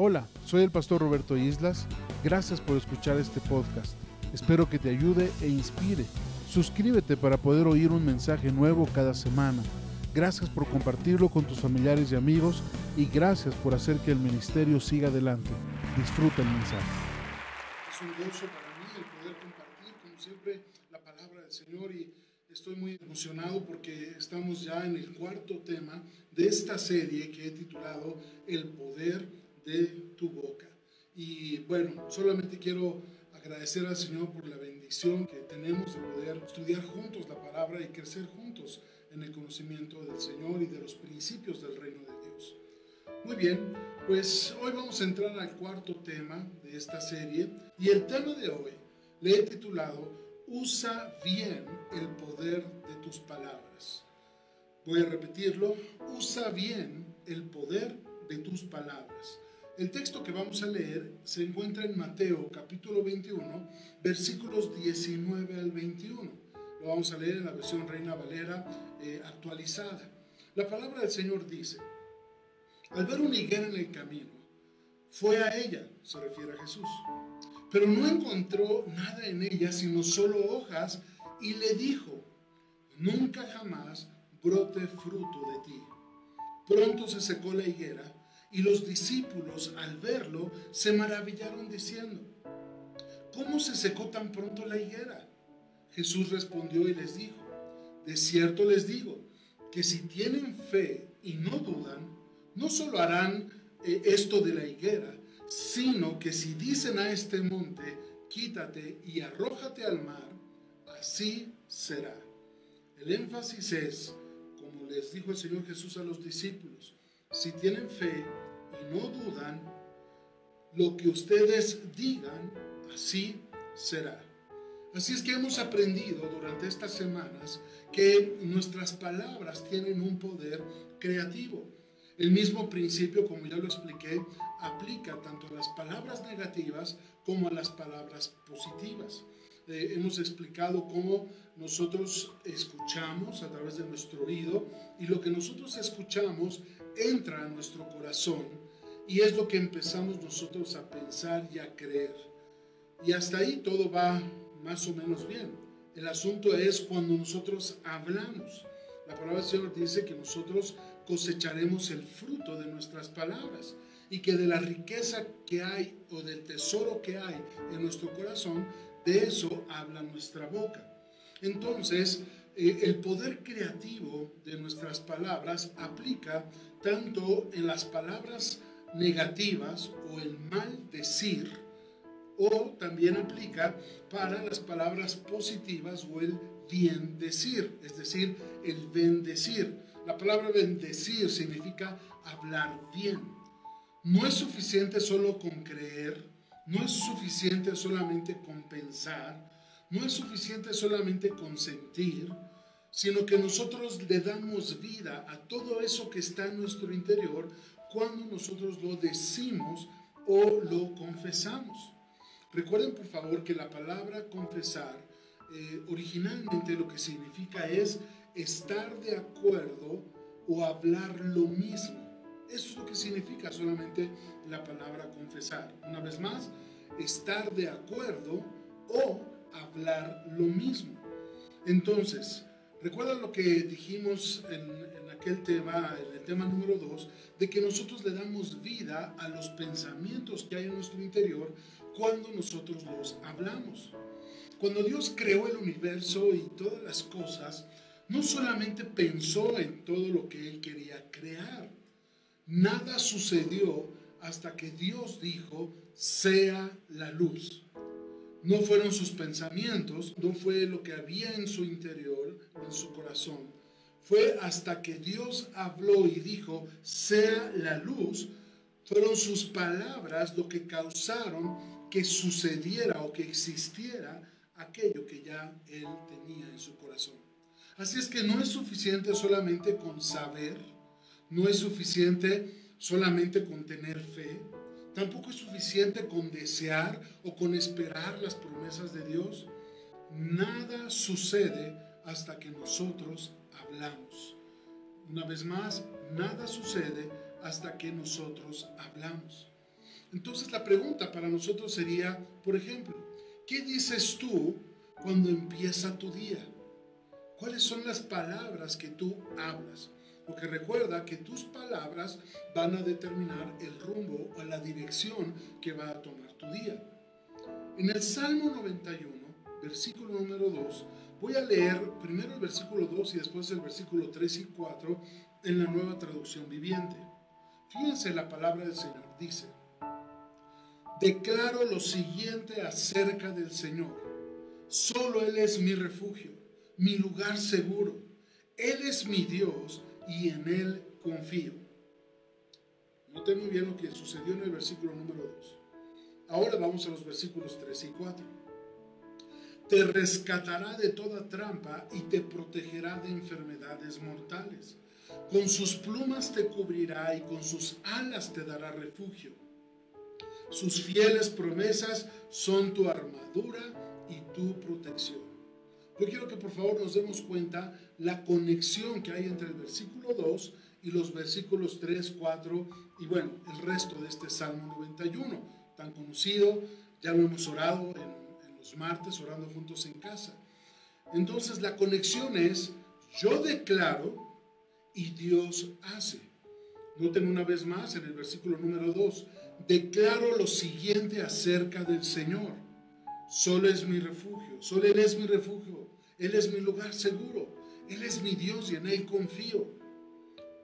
Hola, soy el pastor Roberto Islas. Gracias por escuchar este podcast. Espero que te ayude e inspire. Suscríbete para poder oír un mensaje nuevo cada semana. Gracias por compartirlo con tus familiares y amigos y gracias por hacer que el ministerio siga adelante. Disfruta el mensaje. Es un gozo para mí el poder compartir, como siempre, la palabra del Señor y estoy muy emocionado porque estamos ya en el cuarto tema de esta serie que he titulado El poder de tu boca. Y bueno, solamente quiero agradecer al Señor por la bendición que tenemos de poder estudiar juntos la palabra y crecer juntos en el conocimiento del Señor y de los principios del reino de Dios. Muy bien, pues hoy vamos a entrar al cuarto tema de esta serie y el tema de hoy le he titulado Usa bien el poder de tus palabras. Voy a repetirlo, usa bien el poder de tus palabras. El texto que vamos a leer se encuentra en Mateo capítulo 21, versículos 19 al 21. Lo vamos a leer en la versión Reina Valera eh, actualizada. La palabra del Señor dice, al ver una higuera en el camino, fue a ella, se refiere a Jesús, pero no encontró nada en ella sino solo hojas y le dijo, nunca jamás brote fruto de ti. Pronto se secó la higuera y los discípulos al verlo se maravillaron diciendo, ¿cómo se secó tan pronto la higuera? Jesús respondió y les dijo, de cierto les digo, que si tienen fe y no dudan, no solo harán eh, esto de la higuera, sino que si dicen a este monte, quítate y arrójate al mar, así será. El énfasis es, como les dijo el Señor Jesús a los discípulos, si tienen fe y no dudan, lo que ustedes digan, así será. Así es que hemos aprendido durante estas semanas que nuestras palabras tienen un poder creativo. El mismo principio, como ya lo expliqué, aplica tanto a las palabras negativas como a las palabras positivas. Eh, hemos explicado cómo nosotros escuchamos a través de nuestro oído y lo que nosotros escuchamos entra a nuestro corazón y es lo que empezamos nosotros a pensar y a creer. Y hasta ahí todo va más o menos bien. El asunto es cuando nosotros hablamos. La palabra del Señor dice que nosotros cosecharemos el fruto de nuestras palabras y que de la riqueza que hay o del tesoro que hay en nuestro corazón, de eso habla nuestra boca. Entonces, eh, el poder creativo de nuestras palabras aplica tanto en las palabras negativas o el mal decir, o también aplica para las palabras positivas o el bien decir, es decir, el bendecir. La palabra bendecir significa hablar bien. No es suficiente solo con creer, no es suficiente solamente con pensar, no es suficiente solamente consentir, sino que nosotros le damos vida a todo eso que está en nuestro interior cuando nosotros lo decimos o lo confesamos. Recuerden por favor que la palabra confesar eh, originalmente lo que significa es estar de acuerdo o hablar lo mismo. Eso es lo que significa solamente la palabra confesar. Una vez más, estar de acuerdo o hablar lo mismo. Entonces, recuerda lo que dijimos en, aquel tema, en el tema número 2, de que nosotros le damos vida a los pensamientos que hay en nuestro interior cuando nosotros los hablamos. Cuando Dios creó el universo y todas las cosas, no solamente pensó en todo lo que Él quería crear, nada sucedió hasta que Dios dijo, sea la luz. No fueron sus pensamientos, no fue lo que había en su interior, en su corazón. Fue hasta que Dios habló y dijo, sea la luz, fueron sus palabras lo que causaron que sucediera o que existiera aquello que ya él tenía en su corazón. Así es que no es suficiente solamente con saber, no es suficiente solamente con tener fe, Tampoco es suficiente con desear o con esperar las promesas de Dios. Nada sucede hasta que nosotros hablamos. Una vez más, nada sucede hasta que nosotros hablamos. Entonces la pregunta para nosotros sería, por ejemplo, ¿qué dices tú cuando empieza tu día? ¿Cuáles son las palabras que tú hablas? Porque recuerda que tus palabras van a determinar el rumbo o la dirección que va a tomar tu día. En el Salmo 91, versículo número 2, voy a leer primero el versículo 2 y después el versículo 3 y 4 en la nueva traducción viviente. Fíjense la palabra del Señor, dice, declaro lo siguiente acerca del Señor. Solo Él es mi refugio, mi lugar seguro. Él es mi Dios y en Él confío. Noten muy bien lo que sucedió en el versículo número 2. Ahora vamos a los versículos 3 y 4. Te rescatará de toda trampa y te protegerá de enfermedades mortales. Con sus plumas te cubrirá y con sus alas te dará refugio. Sus fieles promesas son tu armadura y tu protección. Yo quiero que por favor nos demos cuenta la conexión que hay entre el versículo 2 y los versículos 3, 4 y bueno, el resto de este Salmo 91, tan conocido, ya lo hemos orado en, los martes, orando juntos en casa. Entonces la conexión es, yo declaro y Dios hace. Noten una vez más en el versículo número 2, declaro lo siguiente acerca del Señor. Solo es mi refugio, solo Él es mi refugio, Él es mi lugar seguro, Él es mi Dios y en Él confío.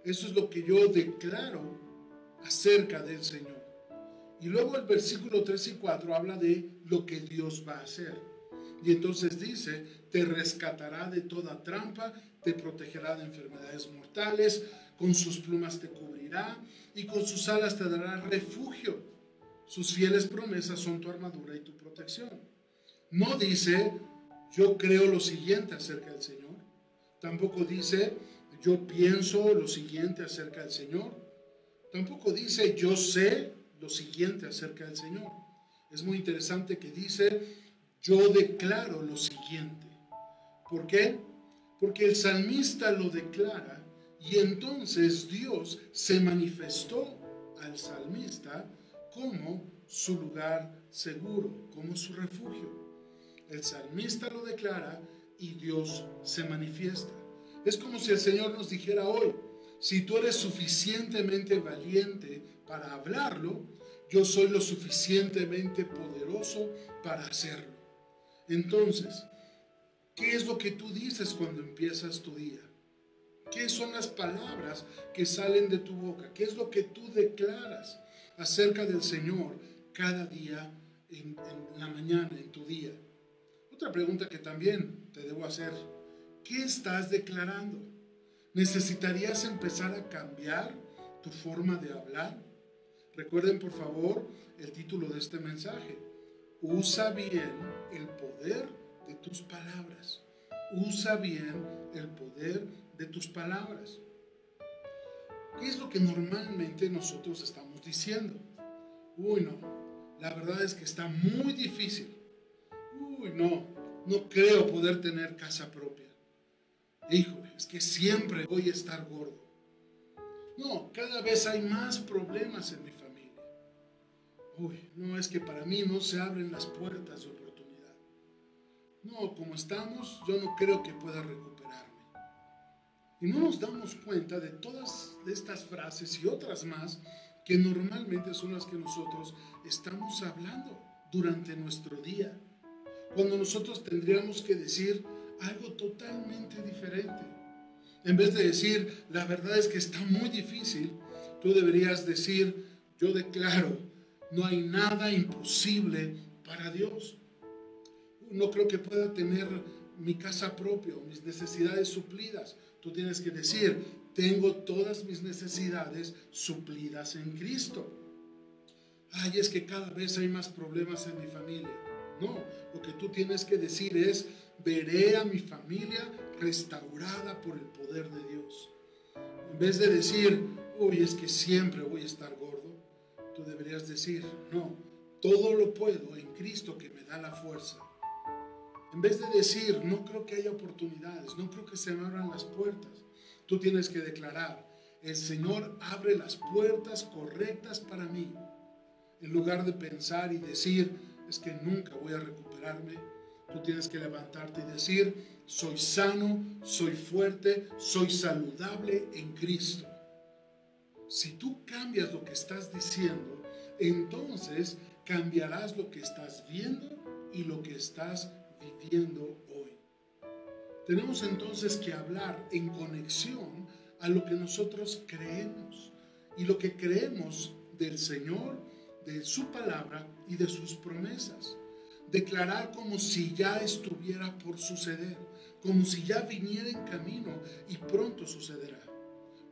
Eso es lo que yo declaro acerca del Señor. Y luego el versículo 3 y 4 habla de lo que Dios va a hacer. Y entonces dice, te rescatará de toda trampa, te protegerá de enfermedades mortales, con sus plumas te cubrirá y con sus alas te dará refugio. Sus fieles promesas son tu armadura y tu protección. No dice, yo creo lo siguiente acerca del Señor. Tampoco dice, yo pienso lo siguiente acerca del Señor. Tampoco dice, yo sé lo siguiente acerca del Señor. Es muy interesante que dice, yo declaro lo siguiente. ¿Por qué? Porque el salmista lo declara y entonces Dios se manifestó al salmista como su lugar seguro, como su refugio. El salmista lo declara y Dios se manifiesta. Es como si el Señor nos dijera hoy, si tú eres suficientemente valiente para hablarlo, yo soy lo suficientemente poderoso para hacerlo. Entonces, ¿qué es lo que tú dices cuando empiezas tu día? ¿Qué son las palabras que salen de tu boca? ¿Qué es lo que tú declaras acerca del Señor cada día en, la mañana, en tu día? Otra pregunta que también te debo hacer. ¿Qué estás declarando? ¿Necesitarías empezar a cambiar tu forma de hablar? Recuerden por favor el título de este mensaje. Usa bien el poder de tus palabras. Usa bien el poder de tus palabras. ¿Qué es lo que normalmente nosotros estamos diciendo? Uy, no, la verdad es que está muy difícil. Uy, no, no creo poder tener casa propia. Híjole, es que siempre voy a estar gordo. No, cada vez hay más problemas en mi familia. Uy, no, es que para mí no se abren las puertas de oportunidad. No, como estamos, yo no creo que pueda recuperar y no nos damos cuenta de todas estas frases y otras más que normalmente son las que nosotros estamos hablando durante nuestro día. Cuando nosotros tendríamos que decir algo totalmente diferente. En vez de decir, la verdad es que está muy difícil, tú deberías decir, yo declaro, no hay nada imposible para Dios. No creo que pueda tener mi casa propia mis necesidades suplidas. Tú tienes que decir, tengo todas mis necesidades suplidas en Cristo. Ay, es que cada vez hay más problemas en mi familia. No, lo que tú tienes que decir es, veré a mi familia restaurada por el poder de Dios. En vez de decir, uy, es que siempre voy a estar gordo, tú deberías decir, no, todo lo puedo en Cristo que me da la fuerza. En vez de decir, no creo que haya oportunidades, no creo que se me abran las puertas, tú tienes que declarar, el Señor abre las puertas correctas para mí. En lugar de pensar y decir, es que nunca voy a recuperarme, tú tienes que levantarte y decir, soy sano, soy fuerte, soy saludable en Cristo. Si tú cambias lo que estás diciendo, entonces cambiarás lo que estás viendo y lo que estás viviendo hoy. Tenemos entonces que hablar en conexión a lo que nosotros creemos. Y lo que creemos del Señor, de su palabra y de sus promesas. Declarar como si ya estuviera por suceder, como si ya viniera en camino y pronto sucederá.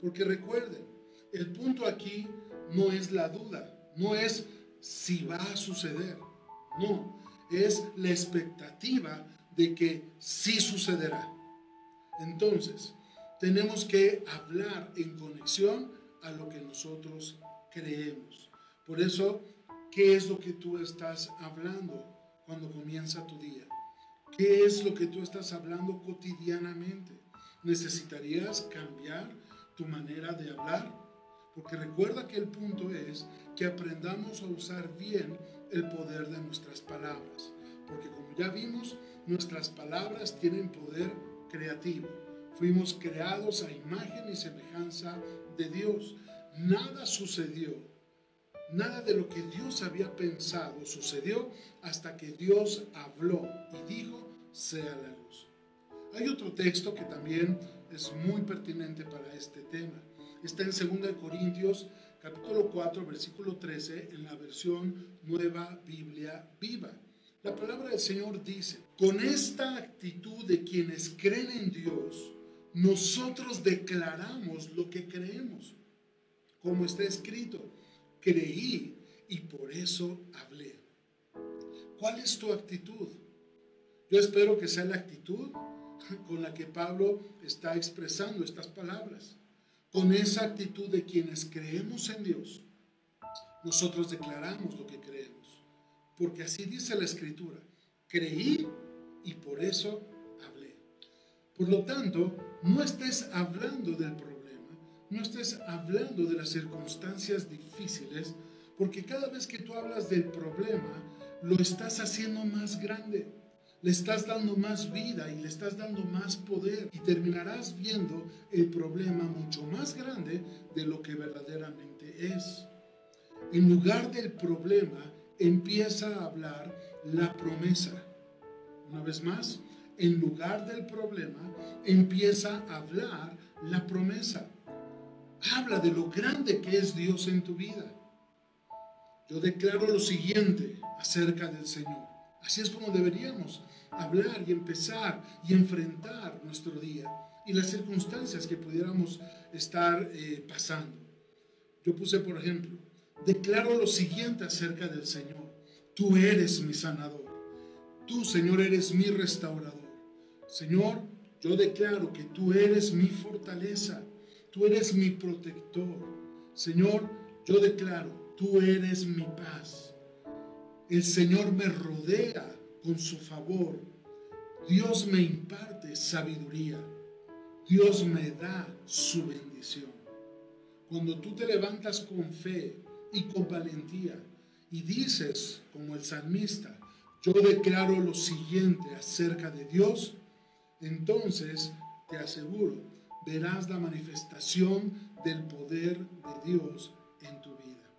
Porque recuerden, el punto aquí no es la duda, no es si va a suceder, no, es la expectativa de que sí sucederá. Entonces, tenemos que hablar en conexión a lo que nosotros creemos. Por eso, ¿qué es lo que tú estás hablando cuando comienza tu día? ¿Qué es lo que tú estás hablando cotidianamente? ¿Necesitarías cambiar tu manera de hablar? Porque recuerda que el punto es que aprendamos a usar bien el poder de nuestras palabras. Porque como ya vimos, nuestras palabras tienen poder creativo. Fuimos creados a imagen y semejanza de Dios. Nada sucedió. Nada de lo que Dios había pensado sucedió hasta que Dios habló y dijo, sea la luz. Hay otro texto que también es muy pertinente para este tema. Está en 2 Corintios capítulo 4 versículo 13 en la versión Nueva Biblia Viva. La palabra del Señor dice, con esta actitud de quienes creen en Dios, nosotros declaramos lo que creemos. Como está escrito, creí y por eso hablé. ¿Cuál es tu actitud? Yo espero que sea la actitud con la que Pablo está expresando estas palabras. Con esa actitud de quienes creemos en Dios, nosotros declaramos lo que creemos. Porque así dice la escritura, creí y por eso por lo tanto, no estés hablando del problema, no estés hablando de las circunstancias difíciles, porque cada vez que tú hablas del problema, lo estás haciendo más grande, le estás dando más vida y le estás dando más poder y terminarás viendo el problema mucho más grande de lo que verdaderamente es. En lugar del problema, empieza a hablar la promesa. Una vez más, en lugar del problema, empieza a hablar la promesa. Habla de lo grande que es Dios en tu vida. Yo declaro lo siguiente acerca del Señor. Así es como deberíamos hablar y empezar y enfrentar nuestro día y las circunstancias que pudiéramos estar eh, pasando. Yo puse, por ejemplo, declaro lo siguiente acerca del Señor. Tú eres mi sanador. Tú, Señor, eres mi restaurador. Señor, yo declaro que tú eres mi fortaleza, tú eres mi protector. Señor, yo declaro, tú eres mi paz. El Señor me rodea con su favor. Dios me imparte sabiduría. Dios me da su bendición. Cuando tú te levantas con fe y con valentía y dices, como el salmista, yo declaro lo siguiente acerca de Dios, entonces te aseguro, verás la manifestación del poder de Dios en tu vida.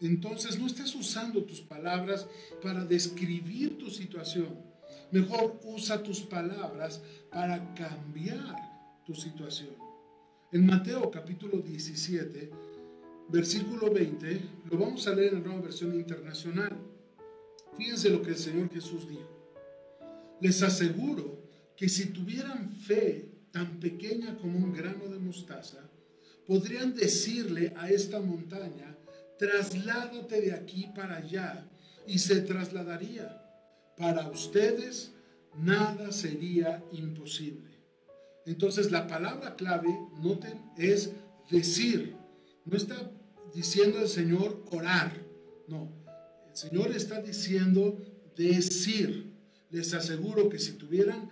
Entonces no estés usando tus palabras para describir tu situación. Mejor usa tus palabras para cambiar tu situación. En Mateo capítulo 17, versículo 20, lo vamos a leer en la nueva versión internacional. Fíjense lo que el Señor Jesús dijo. Les aseguro que si tuvieran fe tan pequeña como un grano de mostaza, podrían decirle a esta montaña, trasládate de aquí para allá, y se trasladaría. Para ustedes nada sería imposible. Entonces la palabra clave, noten, es decir. No está diciendo el Señor orar, no. El Señor está diciendo decir. Les aseguro que si tuvieran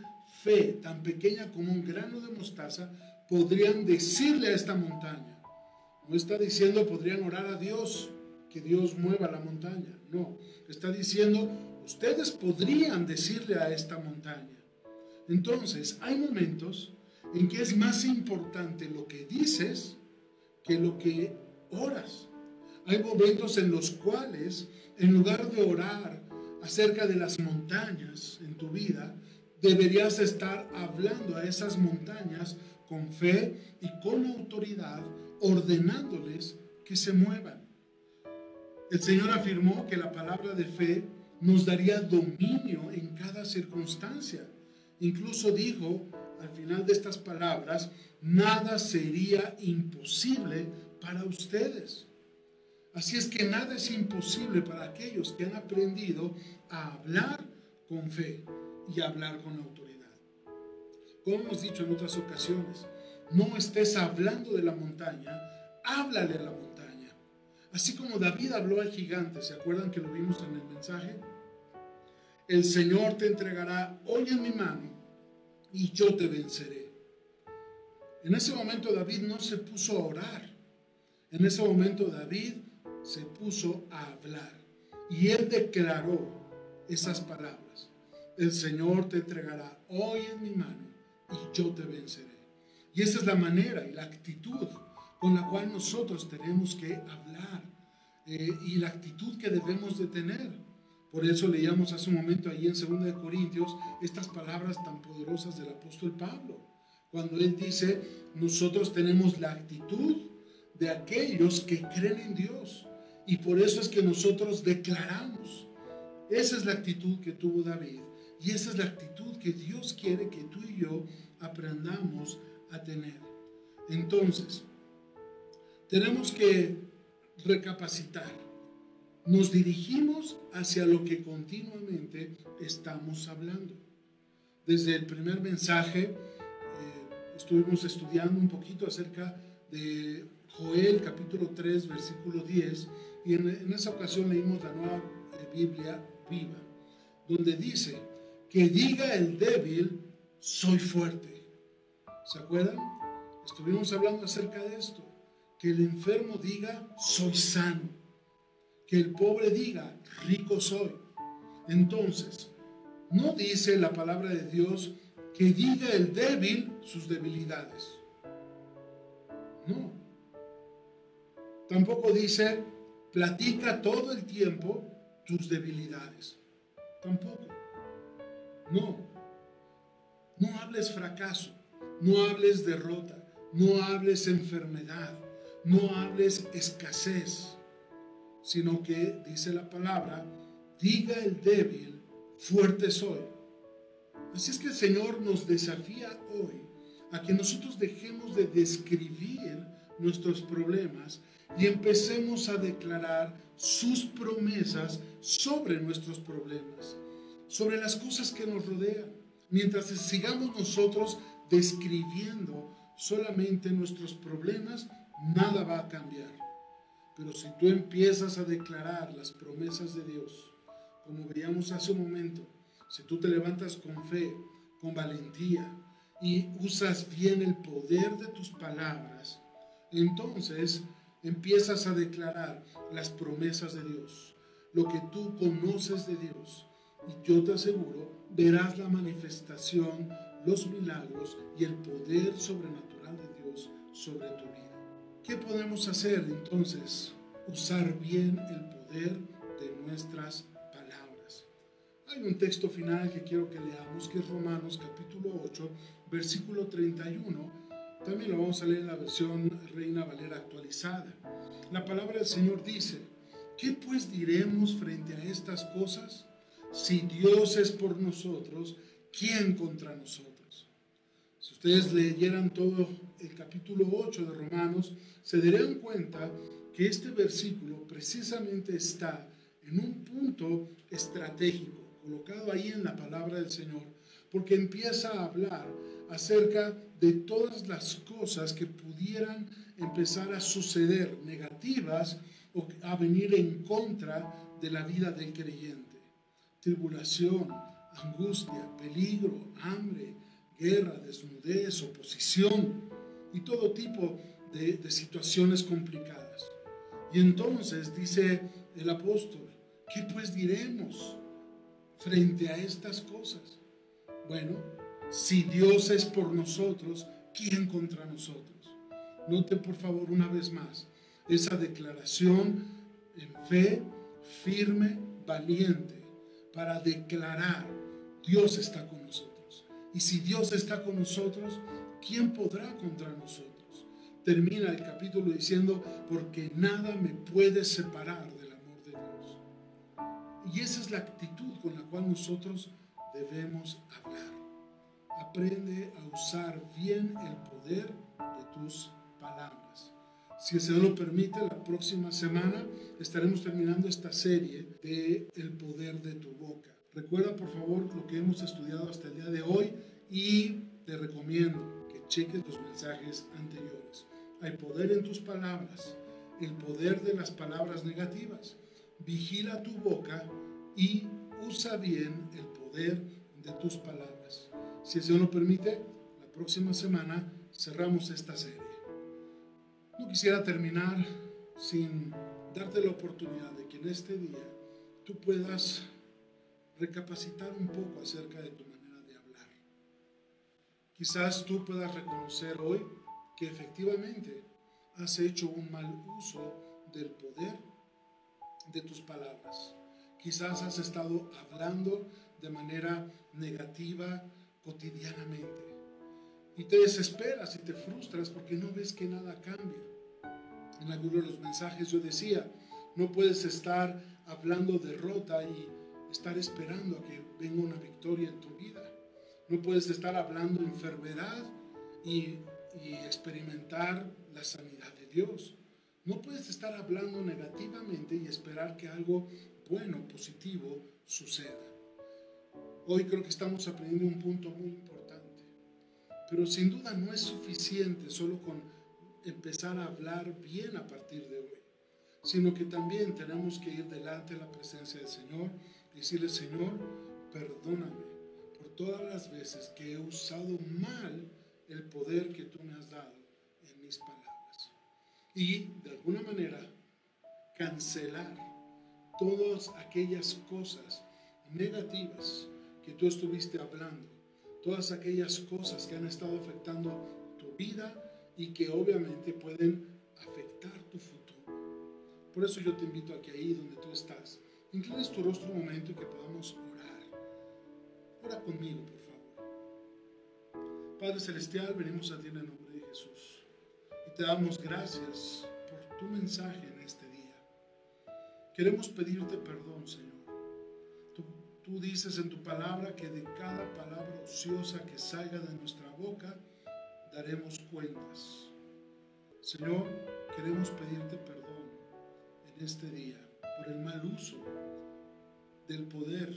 fe tan pequeña como un grano de mostaza, podrían decirle a esta montaña. No está diciendo podrían orar a Dios, que Dios mueva la montaña. No, está diciendo, ustedes podrían decirle a esta montaña. Entonces, hay momentos en que es más importante lo que dices que lo que oras. Hay momentos en los cuales, en lugar de orar acerca de las montañas en tu vida, deberías estar hablando a esas montañas con fe y con autoridad, ordenándoles que se muevan. El Señor afirmó que la palabra de fe nos daría dominio en cada circunstancia. Incluso dijo al final de estas palabras, nada sería imposible para ustedes. Así es que nada es imposible para aquellos que han aprendido a hablar con fe y hablar con autoridad. Como hemos dicho en otras ocasiones, no estés hablando de la montaña, háblale a la montaña. Así como David habló al gigante, ¿se acuerdan que lo vimos en el mensaje? El Señor te entregará hoy en mi mano y yo te venceré. En ese momento David no se puso a orar. En ese momento David se puso a hablar. Y él declaró esas palabras el Señor te entregará hoy en mi mano y yo te venceré. Y esa es la manera y la actitud con la cual nosotros tenemos que hablar eh, y la actitud que debemos de tener. Por eso leíamos hace un momento ahí en 2 de Corintios estas palabras tan poderosas del apóstol Pablo, cuando él dice, nosotros tenemos la actitud de aquellos que creen en Dios y por eso es que nosotros declaramos. Esa es la actitud que tuvo David y esa es la actitud que Dios quiere que tú y yo aprendamos a tener. Entonces, tenemos que recapacitar. Nos dirigimos hacia lo que continuamente estamos hablando. Desde el primer mensaje eh, estuvimos estudiando un poquito acerca de Joel capítulo 3 versículo 10 y en, en esa ocasión leímos la nueva eh, Biblia viva, donde dice, que diga el débil, soy fuerte. ¿Se acuerdan? Estuvimos hablando acerca de esto. Que el enfermo diga, soy sano. Que el pobre diga, rico soy. Entonces, no dice la palabra de Dios que diga el débil sus debilidades. No. Tampoco dice, platica todo el tiempo tus debilidades. Tampoco. No. No hables fracaso, no hables derrota, no hables enfermedad, no hables escasez, sino que, dice la palabra, diga el débil, fuerte soy. Así es que el Señor nos desafía hoy a que nosotros dejemos de describir nuestros problemas y empecemos a declarar sus promesas sobre nuestros problemas sobre las cosas que nos rodean, mientras sigamos nosotros describiendo solamente nuestros problemas, nada va a cambiar. Pero si tú empiezas a declarar las promesas de Dios, como veíamos hace un momento, si tú te levantas con fe, con valentía y usas bien el poder de tus palabras, entonces empiezas a declarar las promesas de Dios, lo que tú conoces de Dios, y yo te aseguro, verás la manifestación, los milagros y el poder sobrenatural de Dios sobre tu vida. ¿Qué podemos hacer entonces? Usar bien el poder de nuestras palabras. Hay un texto final que quiero que leamos, que es Romanos capítulo 8, versículo 31. También lo vamos a leer en la versión Reina Valera actualizada. La palabra del Señor dice, ¿qué pues diremos frente a estas cosas? Si Dios es por nosotros, ¿quién contra nosotros? Si ustedes leyeran todo el capítulo 8 de Romanos, se darían cuenta que este versículo precisamente está en un punto estratégico, colocado ahí en la palabra del Señor, porque empieza a hablar acerca de todas las cosas que pudieran empezar a suceder negativas o a venir en contra de la vida del creyente tribulación, angustia, peligro, hambre, guerra, desnudez, oposición y todo tipo de, situaciones complicadas. Y entonces dice el apóstol, ¿qué pues diremos frente a estas cosas? Bueno, si Dios es por nosotros, ¿quién contra nosotros? Note por favor una vez más esa declaración en fe firme, valiente, para declarar, Dios está con nosotros. Y si Dios está con nosotros, ¿quién podrá contra nosotros? Termina el capítulo diciendo, porque nada me puede separar del amor de Dios. Y esa es la actitud con la cual nosotros debemos hablar. Aprende a usar bien el poder de tus palabras. Si el Señor lo permite, la próxima semana estaremos terminando esta serie de El poder de tu boca. Recuerda por favor lo que hemos estudiado hasta el día de hoy y te recomiendo que cheques los mensajes anteriores. Hay poder en tus palabras, el poder de las palabras negativas. Vigila tu boca y usa bien el poder de tus palabras. Si el Señor lo permite, la próxima semana cerramos esta serie. No quisiera terminar sin darte la oportunidad de que en este día tú puedas recapacitar un poco acerca de tu manera de hablar. Quizás tú puedas reconocer hoy que efectivamente has hecho un mal uso del poder de tus palabras. Quizás has estado hablando de manera negativa cotidianamente y te desesperas y te frustras porque no ves que nada cambia. En algunos de los mensajes yo decía, no puedes estar hablando derrota y estar esperando a que venga una victoria en tu vida. No puedes estar hablando enfermedad y, y experimentar la sanidad de Dios. No puedes estar hablando negativamente y esperar que algo bueno, positivo, suceda. Hoy creo que estamos aprendiendo un punto muy importante. Pero sin duda no es suficiente solo con empezar a hablar bien a partir de hoy, sino que también tenemos que ir delante de la presencia del Señor y decirle, Señor, perdóname por todas las veces que he usado mal el poder que tú me has dado en mis palabras. Y de alguna manera cancelar todas aquellas cosas negativas que tú estuviste hablando, todas aquellas cosas que han estado afectando tu vida y que obviamente pueden afectar tu futuro. Por eso yo te invito a que ahí donde tú estás, inclines tu rostro un momento y que podamos orar. Ora conmigo, por favor. Padre Celestial, venimos a ti en el nombre de Jesús y te damos gracias por tu mensaje en este día. Queremos pedirte perdón, Señor. Tú, dices en tu palabra que de cada palabra ociosa que salga de nuestra boca, daremos cuentas. Señor, queremos pedirte perdón en este día por el mal uso del poder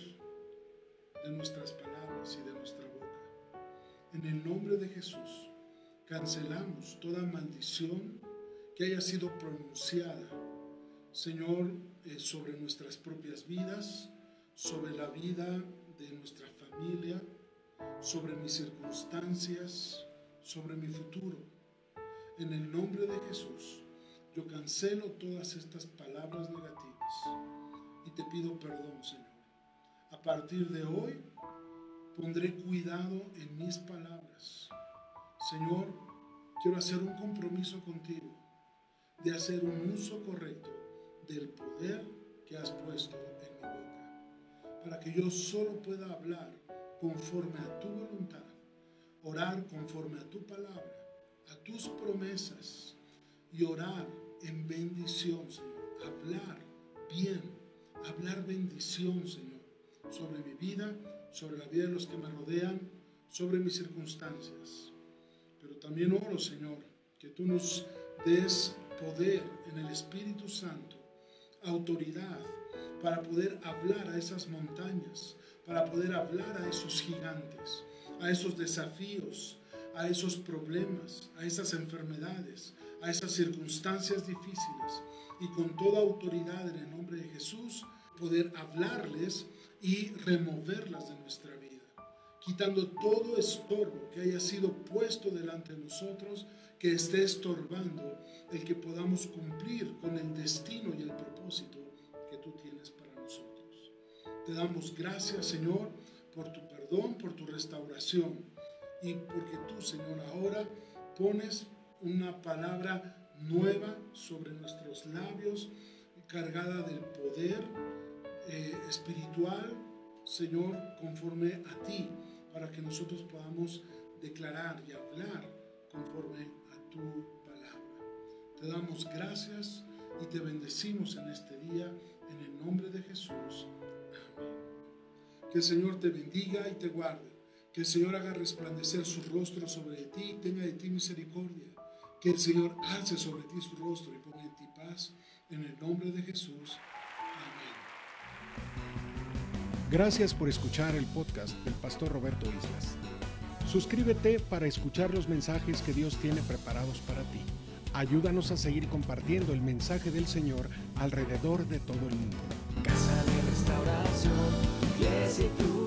de nuestras palabras y de nuestra boca. En el nombre de Jesús, cancelamos toda maldición que haya sido pronunciada, Señor, eh, sobre nuestras propias vidas, sobre la vida de nuestra familia, sobre mis circunstancias, sobre mi futuro. En el nombre de Jesús, yo cancelo todas estas palabras negativas y te pido perdón, Señor. A partir de hoy, pondré cuidado en mis palabras. Señor, quiero hacer un compromiso contigo de hacer un uso correcto del poder que has puesto en mi boca, para que yo solo pueda hablar conforme a tu voluntad orar conforme a tu palabra, a tus promesas y orar en bendición, Señor. Hablar bien, hablar bendición, Señor, sobre mi vida, sobre la vida de los que me rodean, sobre mis circunstancias. Pero también oro, Señor, que tú nos des poder en el Espíritu Santo, autoridad para poder hablar a esas montañas, para poder hablar a esos gigantes a esos desafíos, a esos problemas, a esas enfermedades, a esas circunstancias difíciles. Y con toda autoridad en el nombre de Jesús poder hablarles y removerlas de nuestra vida, quitando todo estorbo que haya sido puesto delante de nosotros, que esté estorbando el que podamos cumplir con el destino y el propósito que tú tienes para nosotros. Te damos gracias, Señor, por tu perdón, por tu restauración y porque tú, Señor, ahora pones una palabra nueva sobre nuestros labios, cargada del poder eh, espiritual, Señor, conforme a ti, para que nosotros podamos declarar y hablar conforme a tu palabra. Te damos gracias y te bendecimos en este día, en el nombre de Jesús. Amén. Que el Señor te bendiga y te guarde. Que el Señor haga resplandecer su rostro sobre ti y tenga de ti misericordia. Que el Señor alce sobre ti su rostro y ponga en ti paz. En el nombre de Jesús. Gracias por escuchar el podcast del pastor Roberto Islas. Suscríbete para escuchar los mensajes que Dios tiene preparados para ti. Ayúdanos a seguir compartiendo el mensaje del Señor alrededor de todo el mundo. Casa de restauración, iglesia y